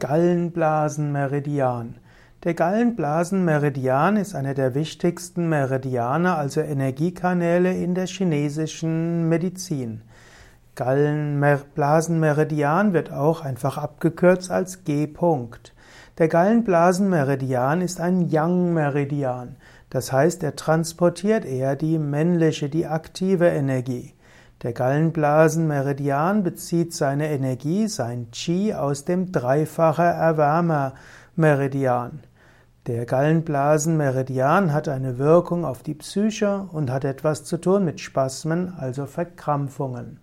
Gallenblasenmeridian. Der Gallenblasenmeridian ist einer der wichtigsten Meridiane, also Energiekanäle in der chinesischen Medizin. Gallenblasenmeridian wird auch einfach abgekürzt als G-Punkt. Der Gallenblasenmeridian ist ein Yang-Meridian. Das heißt, er transportiert eher die männliche, die aktive Energie. Der Gallenblasenmeridian bezieht seine Energie, sein Qi, aus dem dreifache Erwärmermeridian. Der Gallenblasenmeridian hat eine Wirkung auf die Psyche und hat etwas zu tun mit Spasmen, also Verkrampfungen.